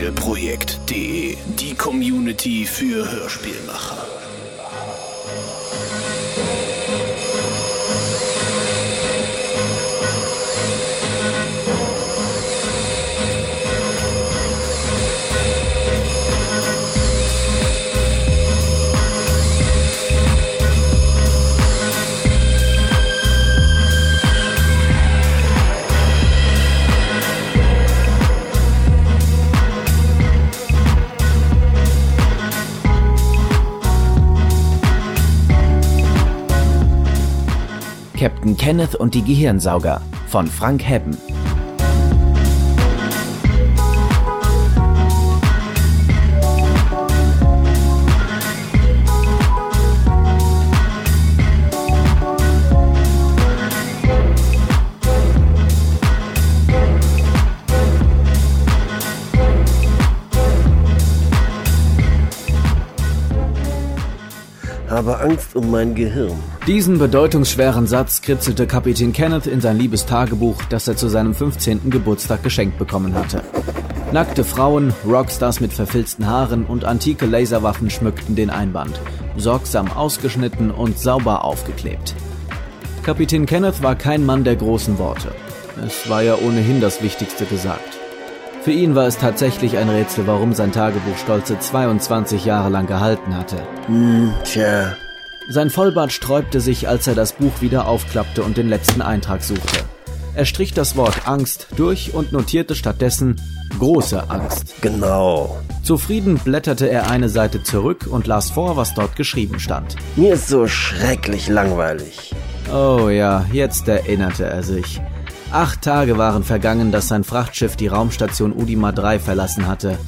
Hörspielprojekt.de, die Community für Hörspielmacher. Captain Kenneth und die Gehirnsauger von Frank Hebben. Habe Angst um mein Gehirn. Diesen bedeutungsschweren Satz kritzelte Kapitän Kenneth in sein liebes Tagebuch, das er zu seinem 15. Geburtstag geschenkt bekommen hatte. Nackte Frauen, Rockstars mit verfilzten Haaren und antike Laserwaffen schmückten den Einband, sorgsam ausgeschnitten und sauber aufgeklebt. Kapitän Kenneth war kein Mann der großen Worte. Es war ja ohnehin das Wichtigste gesagt. Für ihn war es tatsächlich ein Rätsel, warum sein Tagebuch stolze 22 Jahre lang gehalten hatte. Hm, tja. Sein Vollbart sträubte sich, als er das Buch wieder aufklappte und den letzten Eintrag suchte. Er strich das Wort Angst durch und notierte stattdessen große Angst. Genau. Zufrieden blätterte er eine Seite zurück und las vor, was dort geschrieben stand. Mir ist so schrecklich langweilig. Oh ja, jetzt erinnerte er sich. Acht Tage waren vergangen, dass sein Frachtschiff die Raumstation Udima 3 verlassen hatte.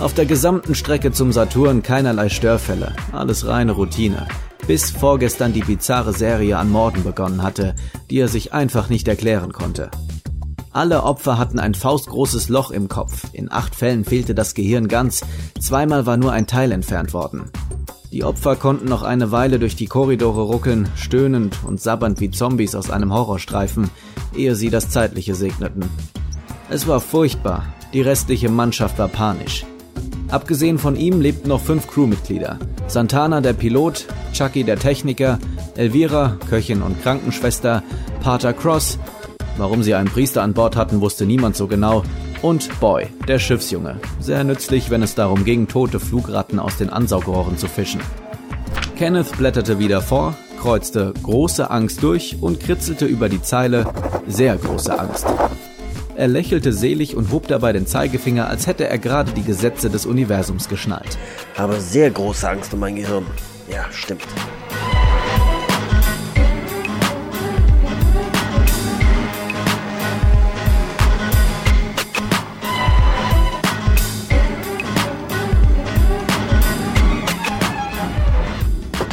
Auf der gesamten Strecke zum Saturn keinerlei Störfälle, alles reine Routine. Bis vorgestern die bizarre Serie an Morden begonnen hatte, die er sich einfach nicht erklären konnte. Alle Opfer hatten ein faustgroßes Loch im Kopf, in acht Fällen fehlte das Gehirn ganz, zweimal war nur ein Teil entfernt worden. Die Opfer konnten noch eine Weile durch die Korridore ruckeln, stöhnend und sabbernd wie Zombies aus einem Horrorstreifen, ehe sie das Zeitliche segneten. Es war furchtbar, die restliche Mannschaft war panisch. Abgesehen von ihm lebten noch fünf Crewmitglieder. Santana der Pilot, Chucky der Techniker, Elvira, Köchin und Krankenschwester, Pater Cross, warum sie einen Priester an Bord hatten, wusste niemand so genau, und Boy, der Schiffsjunge. Sehr nützlich, wenn es darum ging, tote Flugratten aus den Ansaugrohren zu fischen. Kenneth blätterte wieder vor, kreuzte große Angst durch und kritzelte über die Zeile sehr große Angst. Er lächelte selig und hob dabei den Zeigefinger, als hätte er gerade die Gesetze des Universums geschnallt. Habe sehr große Angst um mein Gehirn. Ja, stimmt.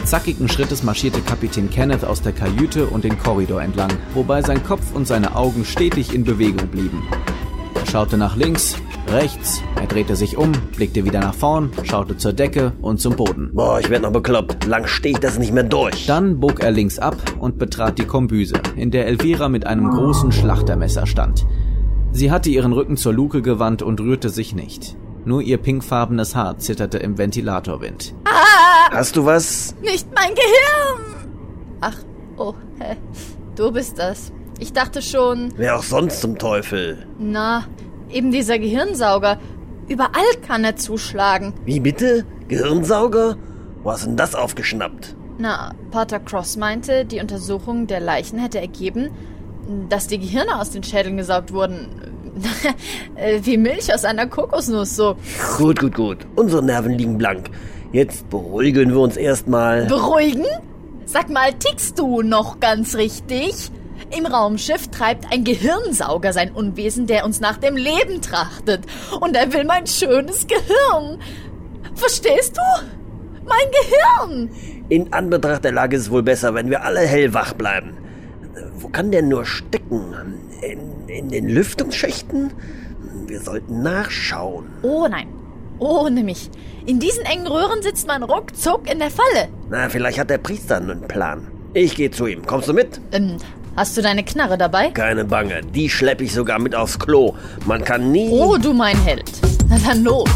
Zackigen Schrittes marschierte Kapitän Kenneth aus der Kajüte und den Korridor entlang, wobei sein Kopf und seine Augen stetig in Bewegung blieben. Er schaute nach links, rechts, er drehte sich um, blickte wieder nach vorn, schaute zur Decke und zum Boden. Boah, ich werd noch bekloppt. Lang stehe ich das nicht mehr durch. Dann bog er links ab und betrat die Kombüse, in der Elvira mit einem großen Schlachtermesser stand. Sie hatte ihren Rücken zur Luke gewandt und rührte sich nicht. Nur ihr pinkfarbenes Haar zitterte im Ventilatorwind. Hast du was? Nicht mein Gehirn! Ach, oh, hä? Du bist das. Ich dachte schon, Wer auch sonst zum Teufel? na, eben dieser Gehirnsauger. Überall kann er zuschlagen. Wie bitte? Gehirnsauger? Wo hast denn das aufgeschnappt? Na, Pater Cross meinte, die Untersuchung der Leichen hätte ergeben, dass die Gehirne aus den Schädeln gesaugt wurden. Äh, Wie Milch aus einer Kokosnuss, so. Gut, gut, gut. Unsere Nerven liegen blank. Jetzt beruhigen wir uns erstmal. Beruhigen? Sag mal, tickst du noch ganz richtig? Im Raumschiff treibt ein Gehirnsauger sein Unwesen, der uns nach dem Leben trachtet. Und er will mein schönes Gehirn. Verstehst du? Mein Gehirn! In Anbetracht der Lage ist es wohl besser, wenn wir alle hellwach bleiben. Wo kann der nur stecken? In, in den Lüftungsschächten? Wir sollten nachschauen. Oh nein, ohne mich. In diesen engen Röhren sitzt man ruckzuck in der Falle. Na, vielleicht hat der Priester einen Plan. Ich gehe zu ihm. Kommst du mit? Ähm, hast du deine Knarre dabei? Keine Bange. Die schleppe ich sogar mit aufs Klo. Man kann nie. Oh, du mein Held. Na dann los.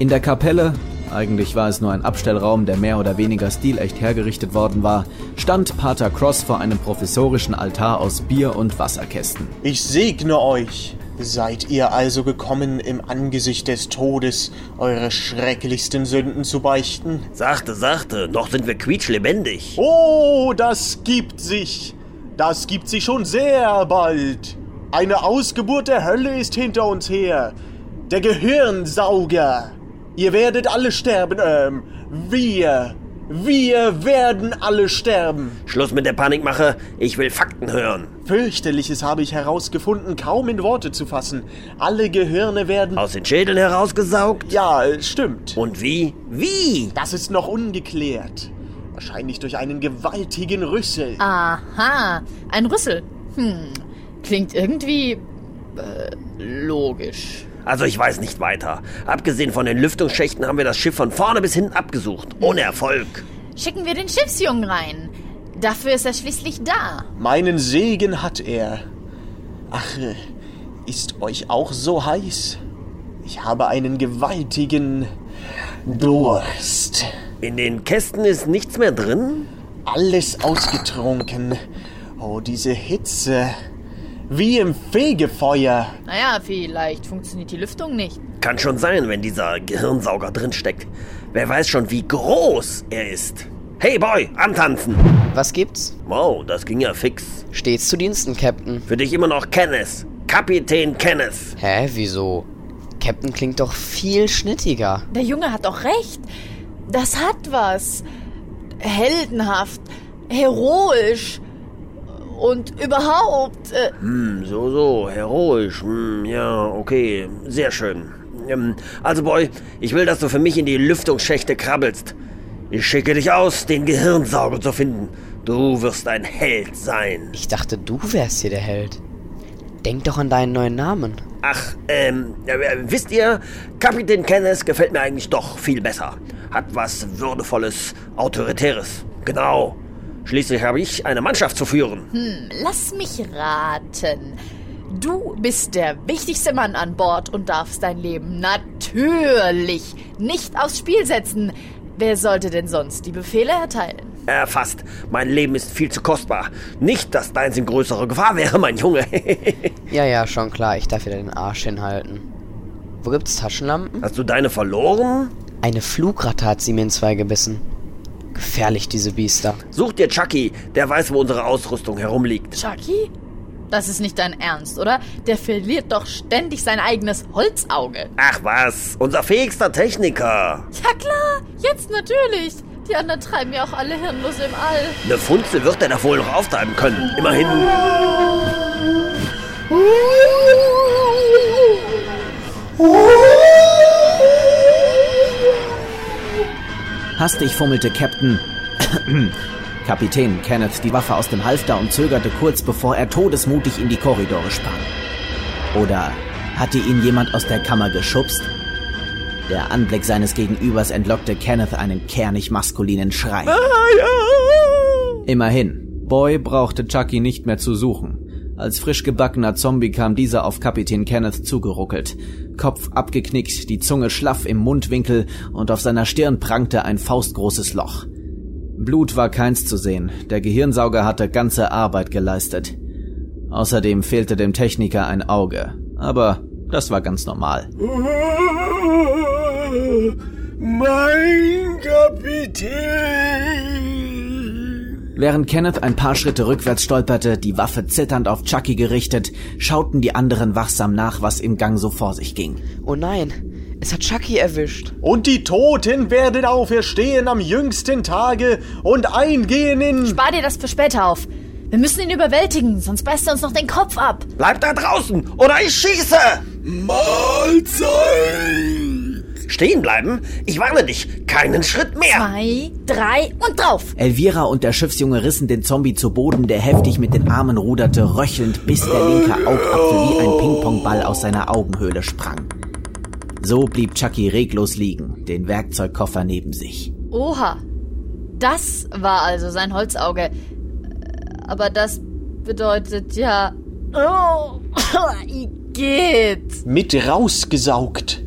In der Kapelle, eigentlich war es nur ein Abstellraum, der mehr oder weniger stilecht hergerichtet worden war, stand Pater Cross vor einem professorischen Altar aus Bier und Wasserkästen. Ich segne euch. Seid ihr also gekommen, im Angesicht des Todes eure schrecklichsten Sünden zu beichten? Sachte, sachte, noch sind wir quietschlebendig. Oh, das gibt sich. Das gibt sich schon sehr bald. Eine Ausgeburt der Hölle ist hinter uns her. Der Gehirnsauger. Ihr werdet alle sterben, ähm, wir. Wir werden alle sterben. Schluss mit der Panikmache, ich will Fakten hören. Fürchterliches habe ich herausgefunden, kaum in Worte zu fassen. Alle Gehirne werden... Aus den Schädeln herausgesaugt? Ja, äh, stimmt. Und wie? Wie? Das ist noch ungeklärt. Wahrscheinlich durch einen gewaltigen Rüssel. Aha, ein Rüssel. Hm, klingt irgendwie äh, logisch. Also ich weiß nicht weiter. Abgesehen von den Lüftungsschächten haben wir das Schiff von vorne bis hinten abgesucht. Ohne Erfolg. Schicken wir den Schiffsjungen rein. Dafür ist er schließlich da. Meinen Segen hat er. Ach, ist euch auch so heiß? Ich habe einen gewaltigen Durst. In den Kästen ist nichts mehr drin? Alles ausgetrunken. Oh, diese Hitze. Wie im Fegefeuer. Naja, vielleicht funktioniert die Lüftung nicht. Kann schon sein, wenn dieser Gehirnsauger drinsteckt. Wer weiß schon, wie groß er ist. Hey Boy, antanzen! Was gibt's? Wow, das ging ja fix. Stets zu Diensten, Captain. Für dich immer noch Kenneth. Kapitän Kenneth. Hä, wieso? Captain klingt doch viel schnittiger. Der Junge hat doch recht. Das hat was. Heldenhaft, heroisch und überhaupt. Äh, Hm, so, so, heroisch. Hm, ja, okay, sehr schön. Ähm, also Boy, ich will, dass du für mich in die Lüftungsschächte krabbelst. Ich schicke dich aus, den Gehirnsauger zu finden. Du wirst ein Held sein. Ich dachte, du wärst hier der Held. Denk doch an deinen neuen Namen. Ach, ähm, äh, wisst ihr, Kapitän Kenneth gefällt mir eigentlich doch viel besser. Hat was Würdevolles, Autoritäres. Genau. Schließlich habe ich eine Mannschaft zu führen. lass mich raten. Du bist der wichtigste Mann an Bord und darfst dein Leben natürlich nicht aufs Spiel setzen. Wer sollte denn sonst die Befehle erteilen? Erfasst. Mein Leben ist viel zu kostbar. Nicht, dass deins in größere Gefahr wäre, mein Junge. Ja, ja, schon klar. Ich darf wieder den Arsch hinhalten. Wo gibt's Taschenlampen? Hast du deine verloren? Eine Flugratte hat sie mir in zwei gebissen. Gefährlich, diese Biester. Such dir Chucky, der weiß, wo unsere Ausrüstung herumliegt. Chucky? Das ist nicht dein Ernst, oder? Der verliert doch ständig sein eigenes Holzauge. Ach was, unser fähigster Techniker. Ja klar, jetzt natürlich. Die anderen treiben ja auch alle hirnlos im All. Eine Funzel wird er doch wohl noch auftreiben können. Immerhin. Hastig fummelte Captain Kapitän Kenneth die Waffe aus dem Halfter und zögerte kurz, bevor er todesmutig in die Korridore sprang. Oder hatte ihn jemand aus der Kammer geschubst? Der Anblick seines Gegenübers entlockte Kenneth einen kernig maskulinen Schrei. Immerhin, Boy brauchte Chucky nicht mehr zu suchen. Als frisch gebackener Zombie kam dieser auf Kapitän Kenneth zugeruckelt. Kopf abgeknickt, die Zunge schlaff im Mundwinkel und auf seiner Stirn prangte ein faustgroßes Loch. Blut war keins zu sehen, der Gehirnsauger hatte ganze Arbeit geleistet. Außerdem fehlte dem Techniker ein Auge, aber das war ganz normal. Mein Kapitän! Während Kenneth ein paar Schritte rückwärts stolperte, die Waffe zitternd auf Chucky gerichtet, schauten die anderen wachsam nach, was im Gang so vor sich ging. Oh nein, es hat Chucky erwischt. Und die Toten werden auferstehen am jüngsten Tage und eingehen in... Spar dir das für später auf. Wir müssen ihn überwältigen, sonst beißt er uns noch den Kopf ab. Bleib da draußen oder ich schieße! Mahlzeit! Stehen bleiben? Ich warne dich, keinen Schritt mehr! Zwei, drei und drauf. Elvira und der Schiffsjunge rissen den Zombie zu Boden, der heftig mit den Armen ruderte, röchelnd, bis der linke Augapfel wie ein Pingpongball aus seiner Augenhöhle sprang. So blieb Chucky reglos liegen, den Werkzeugkoffer neben sich. Oha. Das war also sein Holzauge. Aber das bedeutet ja. Oh, geht. Mit rausgesaugt.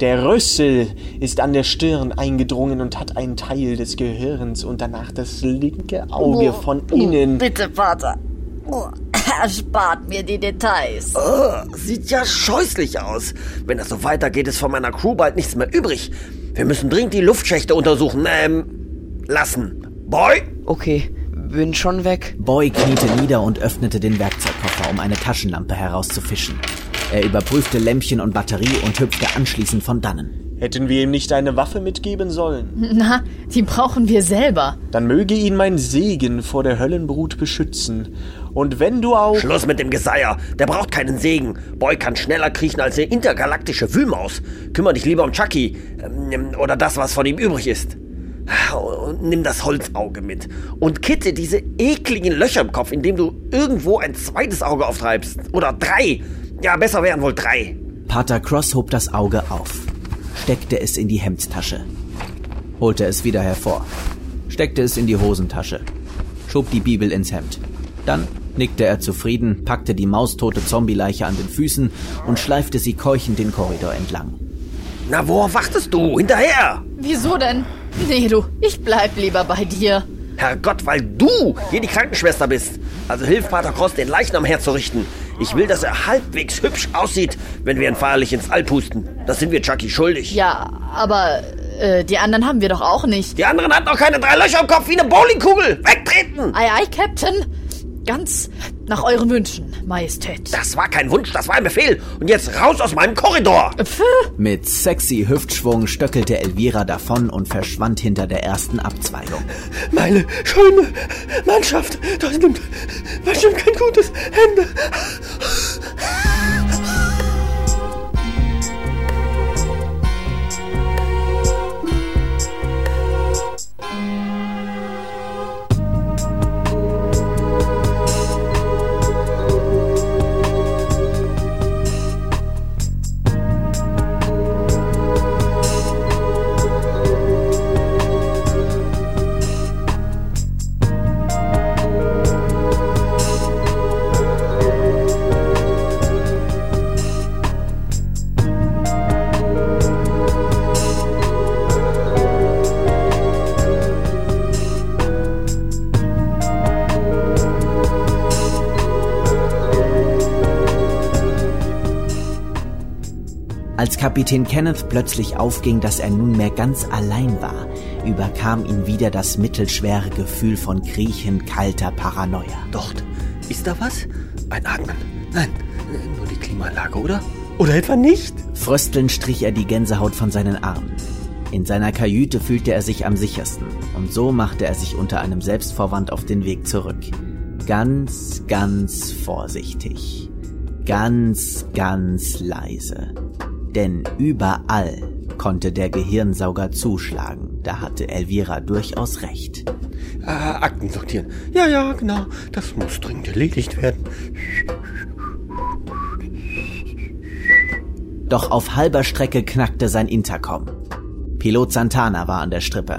Der Rüssel ist an der Stirn eingedrungen und hat einen Teil des Gehirns und danach das linke Auge von innen. Bitte, Vater. Oh, erspart mir die Details. Oh, sieht ja scheußlich aus. Wenn das so weitergeht, ist von meiner Crew bald nichts mehr übrig. Wir müssen dringend die Luftschächte untersuchen, ähm, lassen. Boy? Okay, bin schon weg. Boy kniete nieder und öffnete den Werkzeugkoffer, um eine Taschenlampe herauszufischen. Er überprüfte Lämpchen und Batterie und hüpfte anschließend von dannen. Hätten wir ihm nicht eine Waffe mitgeben sollen? Na, die brauchen wir selber. Dann möge ihn mein Segen vor der Höllenbrut beschützen. Und wenn du auch... Schluss mit dem Geseier. Der braucht keinen Segen. Boy kann schneller kriechen als eine intergalaktische Wühlmaus. Kümmer dich lieber um Chucky. Ähm, oder das, was von ihm übrig ist. Und nimm das Holzauge mit. Und kitte diese ekligen Löcher im Kopf, indem du irgendwo ein zweites Auge auftreibst. Oder drei. Ja, besser wären wohl drei. Pater Cross hob das Auge auf, steckte es in die Hemdstasche, holte es wieder hervor, steckte es in die Hosentasche, schob die Bibel ins Hemd. Dann nickte er zufrieden, packte die maustote Zombieleiche an den Füßen und schleifte sie keuchend den Korridor entlang. Na, worauf wartest du? Hinterher! Wieso denn? Nee, du, ich bleib lieber bei dir. Herrgott, weil du hier die Krankenschwester bist. Also hilf Pater Cross, den Leichnam herzurichten. Ich will, dass er halbwegs hübsch aussieht, wenn wir ihn feierlich ins All pusten. Das sind wir Chucky schuldig. Ja, aber äh, die anderen haben wir doch auch nicht. Die anderen hatten noch keine drei Löcher im Kopf wie eine Bowlingkugel. Wegtreten! Ei, ei, Captain. Ganz nach euren Wünschen, Majestät. Das war kein Wunsch, das war ein Befehl. Und jetzt raus aus meinem Korridor. Pfff. Mit sexy Hüftschwung stöckelte Elvira davon und verschwand hinter der ersten Abzweigung. Meine schöne Mannschaft, das nimmt bestimmt kein gutes Ende. Als Kapitän Kenneth plötzlich aufging, dass er nunmehr ganz allein war, überkam ihn wieder das mittelschwere Gefühl von kriechend kalter Paranoia. Dort. Ist da was? Einatmen. Nein, nur die Klimaanlage, oder? Oder etwa nicht? Fröstelnd strich er die Gänsehaut von seinen Armen. In seiner Kajüte fühlte er sich am sichersten, und so machte er sich unter einem Selbstvorwand auf den Weg zurück. Ganz, ganz vorsichtig. Ganz, ganz leise. Denn überall konnte der Gehirnsauger zuschlagen. Da hatte Elvira durchaus recht. Ah, Akten sortieren. Ja, ja, genau. Das muss dringend erledigt werden. Doch auf halber Strecke knackte sein Intercom. Pilot Santana war an der Strippe.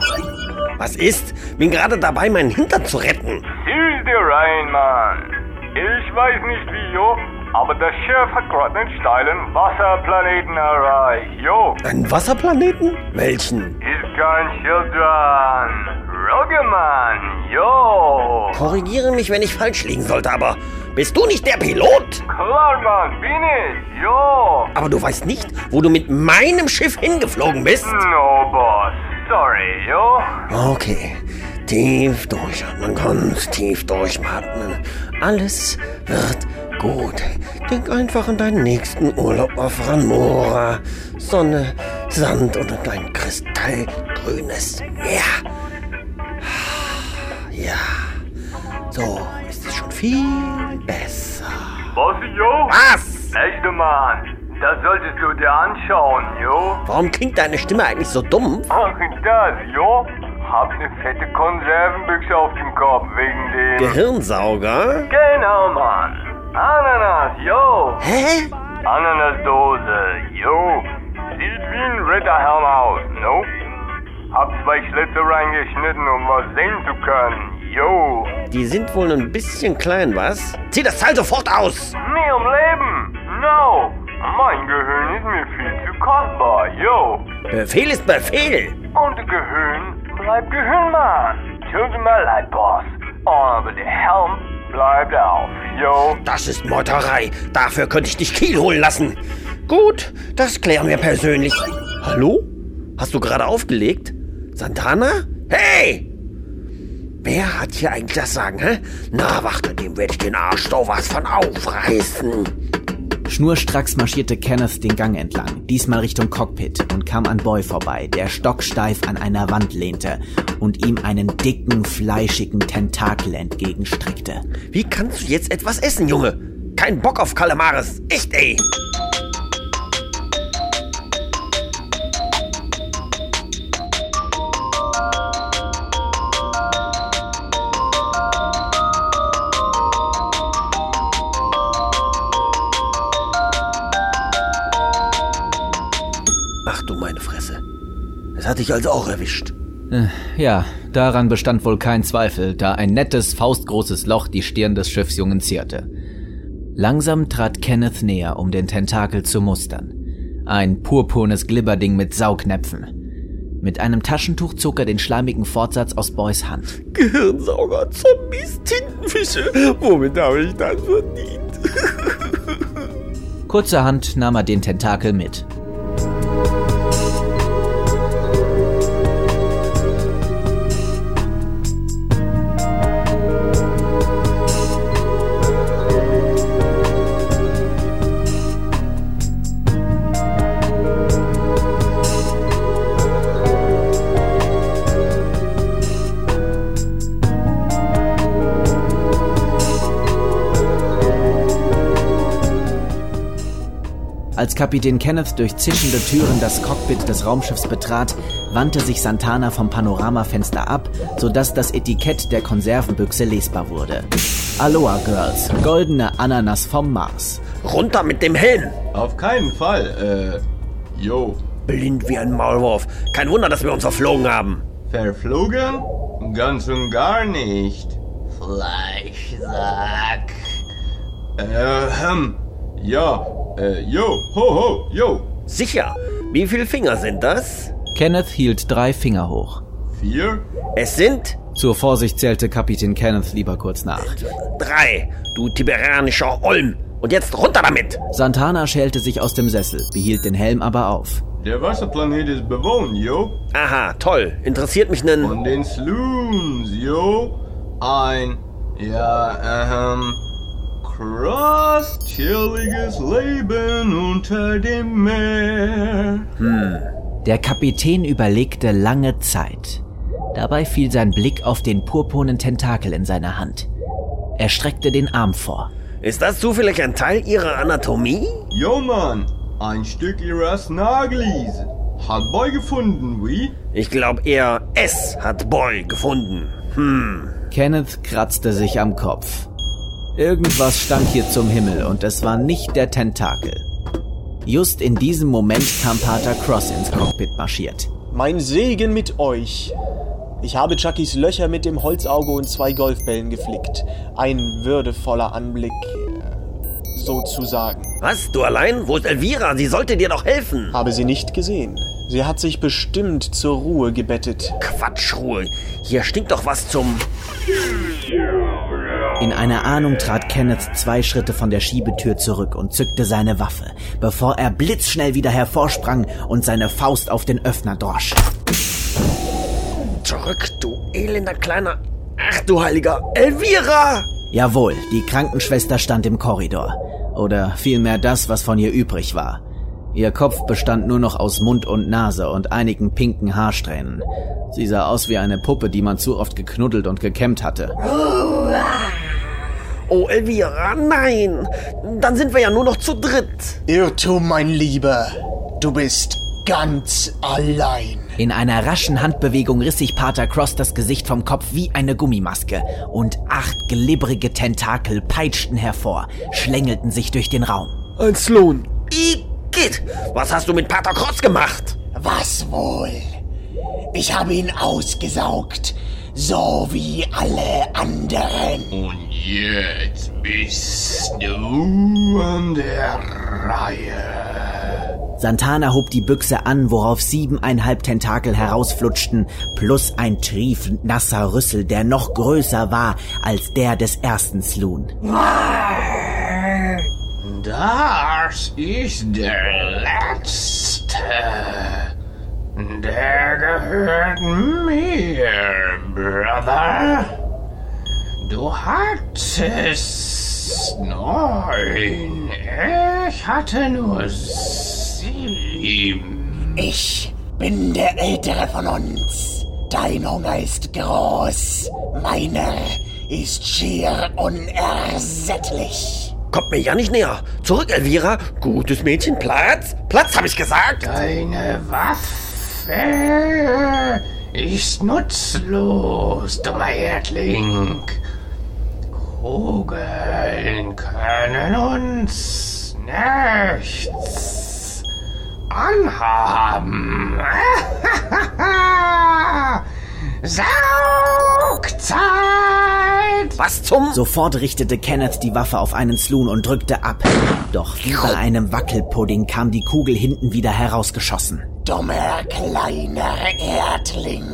Was ist? Bin gerade dabei, meinen Hintern zu retten. Hier ist der Rheinmann. Ich weiß nicht wie, jo, aber das Schiff hat gerade einen steilen Wasserplaneten erreicht, jo. Einen Wasserplaneten? Welchen? Ist kein Schild dran. Roggemann, jo. Korrigiere mich, wenn ich falsch liegen sollte, aber bist du nicht der Pilot? Klar, Mann, bin ich, jo. Aber du weißt nicht, wo du mit meinem Schiff hingeflogen bist? No, Boss. Sorry, jo. Okay. Tief durchatmen, ganz tief durchatmen. Alles wird gut. Denk einfach an deinen nächsten Urlaub auf Ranmora. Sonne, Sand und ein kristallgrünes Meer. Ja, so ist es schon viel besser. Boss, jo. Was? Echte Mann. Das solltest du dir anschauen, jo. Warum klingt deine Stimme eigentlich so dumm? Ach, das, jo. Hab ne fette Konservenbüchse auf dem Kopf wegen dem... Gehirnsauger? Genau, Mann. Ananas, jo. Hä? Ananasdose, jo. Sieht ein Ritterhelm aus, no? Hab zwei Schlitze reingeschnitten, um was sehen zu können. Yo. Die sind wohl ein bisschen klein, was? Zieh das Teil sofort aus! Nie im Leben. No. Mein Gehirn ist mir viel zu kostbar. Yo. Befehl ist Befehl! Und Gehirn bleibt Gehirn, Mann. Tut mir leid, Boss. Aber der Helm bleibt auf. Yo. Das ist Meuterei. Dafür könnte ich dich Kiel holen lassen. Gut, das klären wir persönlich. Hallo? Hast du gerade aufgelegt? Santana? Hey! Wer hat hier eigentlich das Sagen, hä? Na, warte, dem werde ich den Arsch doch was von aufreißen. Schnurstracks marschierte Kenneth den Gang entlang, diesmal Richtung Cockpit und kam an Boy vorbei, der stocksteif an einer Wand lehnte und ihm einen dicken, fleischigen Tentakel entgegenstreckte. Wie kannst du jetzt etwas essen, Junge? Kein Bock auf Kalamares. Echt, ey. Hat dich also auch erwischt. Ja, daran bestand wohl kein Zweifel, da ein nettes, faustgroßes Loch die Stirn des Schiffsjungen zierte. Langsam trat Kenneth näher, um den Tentakel zu mustern. Ein purpurnes Glibberding mit Saugnäpfen. Mit einem Taschentuch zog er den schleimigen Fortsatz aus Boys Hand. Gehirnsauger, Zombies, Tintenfische. Womit habe ich das verdient? Kurzerhand nahm er den Tentakel mit. Als Kapitän Kenneth durch zischende Türen das Cockpit des Raumschiffs betrat, wandte sich Santana vom Panoramafenster ab, sodass das Etikett der Konservenbüchse lesbar wurde. Aloha Girls, goldene Ananas vom Mars. Runter mit dem Helm. Auf keinen Fall, äh, yo. Blind wie ein Maulwurf. Kein Wunder, dass wir uns verflogen haben. Verflogen? Ganz und gar nicht. Fleischsack. Ähm, ja, äh, yo, ho, ho, yo. Sicher. Wie viele Finger sind das? Kenneth hielt drei Finger hoch. Vier? Es sind Zur Vorsicht zählte Kapitän Kenneth lieber kurz nach. drei. Du tiberianischer Olm. Und jetzt runter damit. Santana schälte sich aus dem Sessel, behielt den Helm aber auf. Der Wasserplanet ist bewohnt, yo. Aha, toll. Interessiert mich nen... Von den Sloons, yo. Ein, ja, ähm, krass chilliges Leben unter dem Meer. Der Kapitän überlegte lange Zeit. Dabei fiel sein Blick auf den purpurnen Tentakel in seiner Hand. Er streckte den Arm vor. Ist das zufällig ein Teil Ihrer Anatomie? Yo, Mann, ein Stück ihrer Snagglies. Hat Boy gefunden, wie? Ich glaube eher, es hat Boy gefunden. Hm. Kenneth kratzte sich am Kopf. Irgendwas stank hier zum Himmel und es war nicht der Tentakel. Just in diesem Moment kam Pater Cross ins Cockpit marschiert. Mein Segen mit euch. Ich habe Chuckys Löcher mit dem Holzauge und zwei Golfbällen geflickt. Ein würdevoller Anblick, äh, sozusagen. Was? Du allein? Wo ist Elvira? Sie sollte dir doch helfen. Habe sie nicht gesehen. Sie hat sich bestimmt zur Ruhe gebettet. Quatschruhe. Hier stinkt doch was zum... In einer Ahnung trat Kenneth zwei Schritte von der Schiebetür zurück und zückte seine Waffe, bevor er blitzschnell wieder hervorsprang und seine Faust auf den Öffner drosch. Zurück, du elender kleiner... Ach du heiliger... Elvira! Jawohl, die Krankenschwester stand im Korridor. Oder vielmehr das, was von ihr übrig war. Ihr Kopf bestand nur noch aus Mund und Nase und einigen pinken Haarsträhnen. Sie sah aus wie eine Puppe, die man zu oft geknuddelt und gekämmt hatte. Oh, Elvira, nein! Dann sind wir ja nur noch zu dritt. Irrtum, mein Lieber. Du bist ganz allein. In einer raschen Handbewegung riss sich Pater Cross das Gesicht vom Kopf wie eine Gummimaske und acht glibbrige Tentakel peitschten hervor, schlängelten sich durch den Raum. Ein Sloan. Igitt! Was hast du mit Pater Krotz gemacht? Was wohl? Ich habe ihn ausgesaugt, so wie alle anderen. Und jetzt bist du an der Reihe. Santana hob die Büchse an, worauf siebeneinhalb Tentakel herausflutschten, plus ein triefend nasser Rüssel, der noch größer war als der des ersten Sloon. Das ist der letzte. Der gehört mir, Brother. Du hattest neun. Ich hatte nur sieben. Ich bin der Ältere von uns. Dein Hunger ist groß. Meiner ist schier unersättlich. Kommt mir ja nicht näher. Zurück, Elvira. Gutes Mädchen. Platz. Platz, habe ich gesagt. Deine Waffe ist nutzlos, dummer Erdling. Kugeln können uns nichts anhaben. Saugzeit! Was zum... Sofort richtete Kenneth die Waffe auf einen Sloon und drückte ab. Doch wie bei einem Wackelpudding kam die Kugel hinten wieder herausgeschossen. Dummer kleiner Erdling.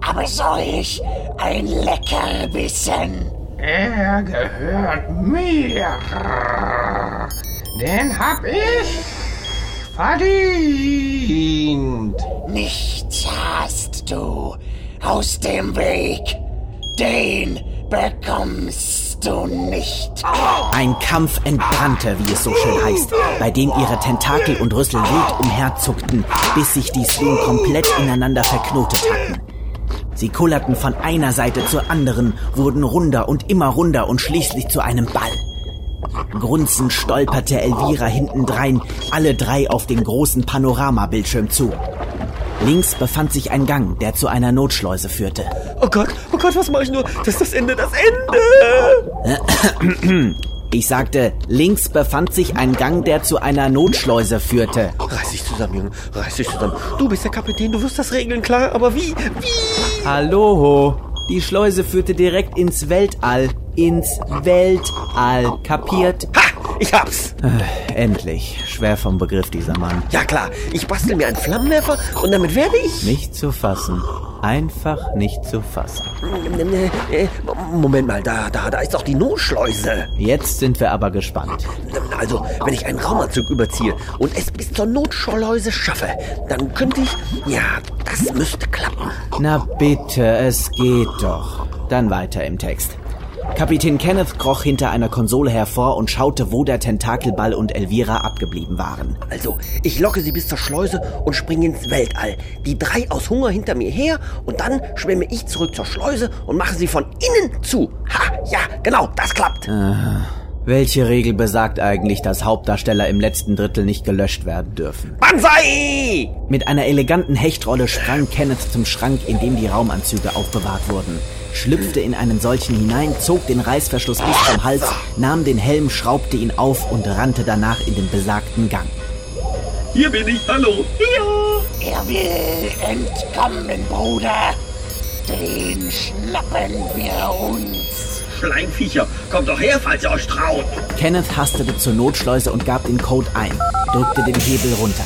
Aber solch ein Leckerbissen. Er gehört mir. Den hab ich verdient. Nichts hast du aus dem Weg. Den bekommst du nicht. Ein Kampf entbrannte, wie es so schön heißt, bei dem ihre Tentakel und Rüssel wild umherzuckten, bis sich die Sloon komplett ineinander verknotet hatten. Sie kullerten von einer Seite zur anderen, wurden runder und immer runder und schließlich zu einem Ball. Grunzend stolperte Elvira hintendrein, alle drei auf den großen Panoramabildschirm zu. Links befand sich ein Gang, der zu einer Notschleuse führte. Oh Gott, oh Gott, was mache ich nur? Das ist das Ende, das Ende! Ich sagte, links befand sich ein Gang, der zu einer Notschleuse führte. Reiß dich zusammen, Junge. Reiß dich zusammen. Du bist der Kapitän, du wirst das regeln, klar. Aber wie? Wie? Hallo? Die Schleuse führte direkt ins Weltall. Ins Weltall. Kapiert? Ha! Ich hab's! Äh, endlich. Schwer vom Begriff dieser Mann. Ja klar, ich bastel mir einen Flammenwerfer und damit werde ich... Nicht zu fassen. Einfach nicht zu fassen. Moment mal, da, da, da ist doch die Notschleuse. Jetzt sind wir aber gespannt. Also, wenn ich einen Raumanzug überziehe und es bis zur Notschleuse schaffe, dann könnte ich... Ja, das müsste klappen. Na bitte, es geht doch. Dann weiter im Text. Kapitän Kenneth kroch hinter einer Konsole hervor und schaute, wo der Tentakelball und Elvira abgeblieben waren. Also, ich locke sie bis zur Schleuse und springe ins Weltall. Die drei aus Hunger hinter mir her und dann schwimme ich zurück zur Schleuse und mache sie von innen zu. Ha, ja, genau, das klappt. Aha. Welche Regel besagt eigentlich, dass Hauptdarsteller im letzten Drittel nicht gelöscht werden dürfen? Banzai! Mit einer eleganten Hechtrolle sprang Kenneth zum Schrank, in dem die Raumanzüge aufbewahrt wurden, schlüpfte in einen solchen hinein, zog den Reißverschluss bis zum Hals, nahm den Helm, schraubte ihn auf und rannte danach in den besagten Gang. Hier bin ich, hallo. Hier! Er will entkommen, Bruder. Den schnappen wir uns. Schleimviecher, kommt doch her, falls ihr euch traut. Kenneth hastete zur Notschleuse und gab den Code ein, drückte den Hebel runter.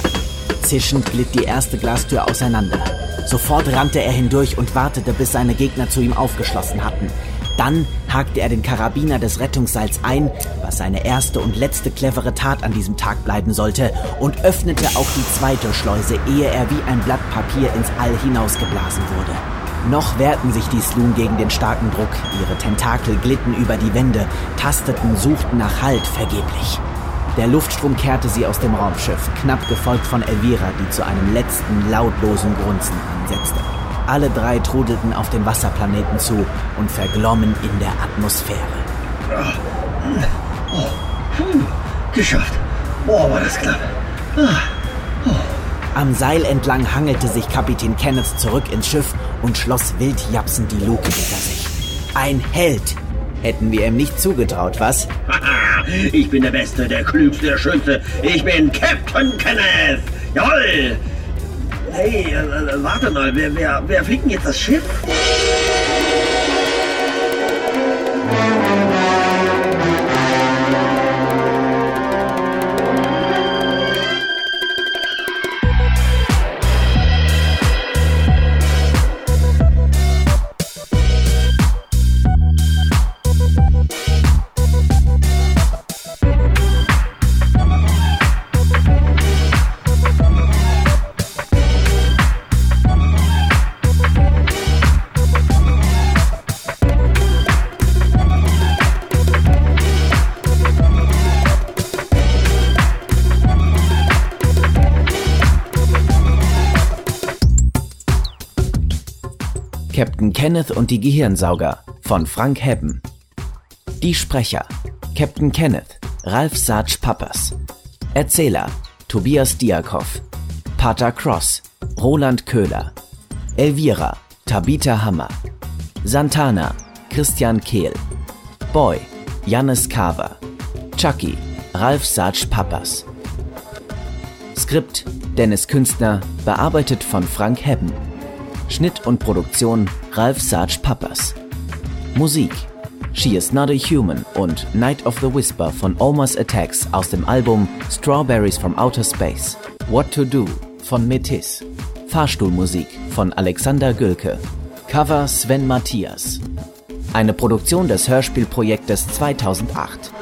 Zischend glitt die erste Glastür auseinander. Sofort rannte er hindurch und wartete, bis seine Gegner zu ihm aufgeschlossen hatten. Dann hakte er den Karabiner des Rettungsseils ein, was seine erste und letzte clevere Tat an diesem Tag bleiben sollte, und öffnete auch die zweite Schleuse, ehe er wie ein Blatt Papier ins All hinausgeblasen wurde. Noch wehrten sich die Sloon gegen den starken Druck. Ihre Tentakel glitten über die Wände, tasteten, suchten nach Halt vergeblich. Der Luftstrom kehrte sie aus dem Raumschiff, knapp gefolgt von Elvira, die zu einem letzten lautlosen Grunzen ansetzte. Alle drei trudelten auf den Wasserplaneten zu und verglommen in der Atmosphäre. Geschafft. Boah, war das knapp. Am Seil entlang hangelte sich Kapitän Kenneth zurück ins Schiff und schloss wild japsend die Luke hinter sich. Ein Held! Hätten wir ihm nicht zugetraut, was? Ich bin der Beste, der Klügste, der Schönste. Ich bin Captain Kenneth. Jawoll. Hey, äh, äh, warte mal, wer, wer, wer fliegt denn jetzt das Schiff? Kenneth und die Gehirnsauger von Frank Hebben. Die Sprecher Captain Kenneth, Ralf Sarge Pappers. Erzähler Tobias Diakov. Pater Cross, Roland Köhler. Elvira, Tabitha Hammer. Santana, Christian Kehl. Boy, Jannis Carver. Chucky, Ralf Sarge Pappers. Skript Dennis Künstner, bearbeitet von Frank Hebben. Schnitt und Produktion Ralf Sarge Pappers. Musik She is Not a Human und Night of the Whisper von Omer's Attacks aus dem Album Strawberries from Outer Space. What to Do von Metis. Fahrstuhlmusik von Alexander Gülke. Cover Sven Matthias. Eine Produktion des Hörspielprojektes 2008.